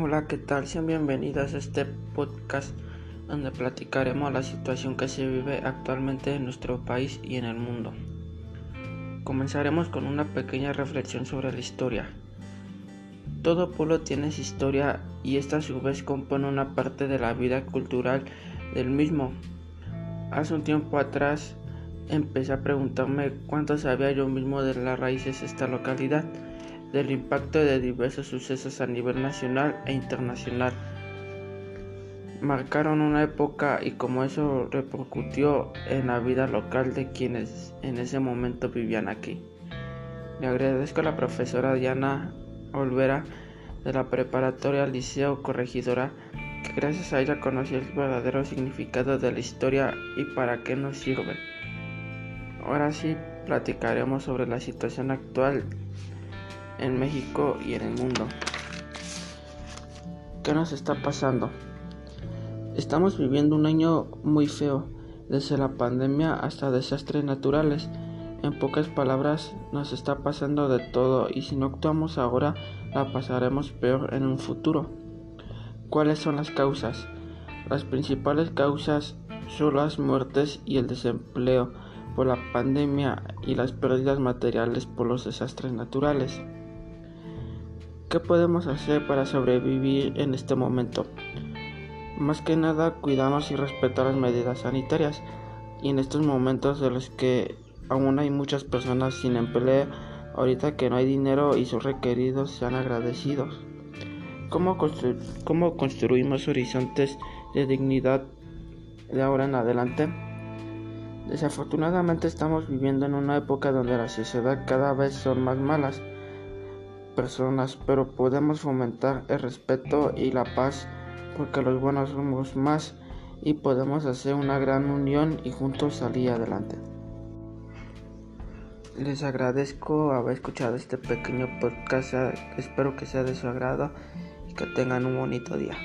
Hola, ¿qué tal? Sean bienvenidos a este podcast donde platicaremos la situación que se vive actualmente en nuestro país y en el mundo. Comenzaremos con una pequeña reflexión sobre la historia. Todo pueblo tiene su historia y esta a su vez compone una parte de la vida cultural del mismo. Hace un tiempo atrás empecé a preguntarme cuánto sabía yo mismo de las raíces de esta localidad del impacto de diversos sucesos a nivel nacional e internacional. Marcaron una época y como eso repercutió en la vida local de quienes en ese momento vivían aquí. Le agradezco a la profesora Diana Olvera de la preparatoria Liceo Corregidora que gracias a ella conocí el verdadero significado de la historia y para qué nos sirve. Ahora sí platicaremos sobre la situación actual en México y en el mundo. ¿Qué nos está pasando? Estamos viviendo un año muy feo, desde la pandemia hasta desastres naturales. En pocas palabras, nos está pasando de todo y si no actuamos ahora, la pasaremos peor en un futuro. ¿Cuáles son las causas? Las principales causas son las muertes y el desempleo por la pandemia y las pérdidas materiales por los desastres naturales. ¿Qué podemos hacer para sobrevivir en este momento? Más que nada cuidarnos y respetar las medidas sanitarias y en estos momentos de los que aún hay muchas personas sin empleo, ahorita que no hay dinero y sus requeridos sean agradecidos. ¿Cómo, ¿Cómo construimos horizontes de dignidad de ahora en adelante? Desafortunadamente estamos viviendo en una época donde la sociedad cada vez son más malas personas, pero podemos fomentar el respeto y la paz porque los buenos somos más y podemos hacer una gran unión y juntos salir adelante. Les agradezco haber escuchado este pequeño podcast, espero que sea de su agrado y que tengan un bonito día.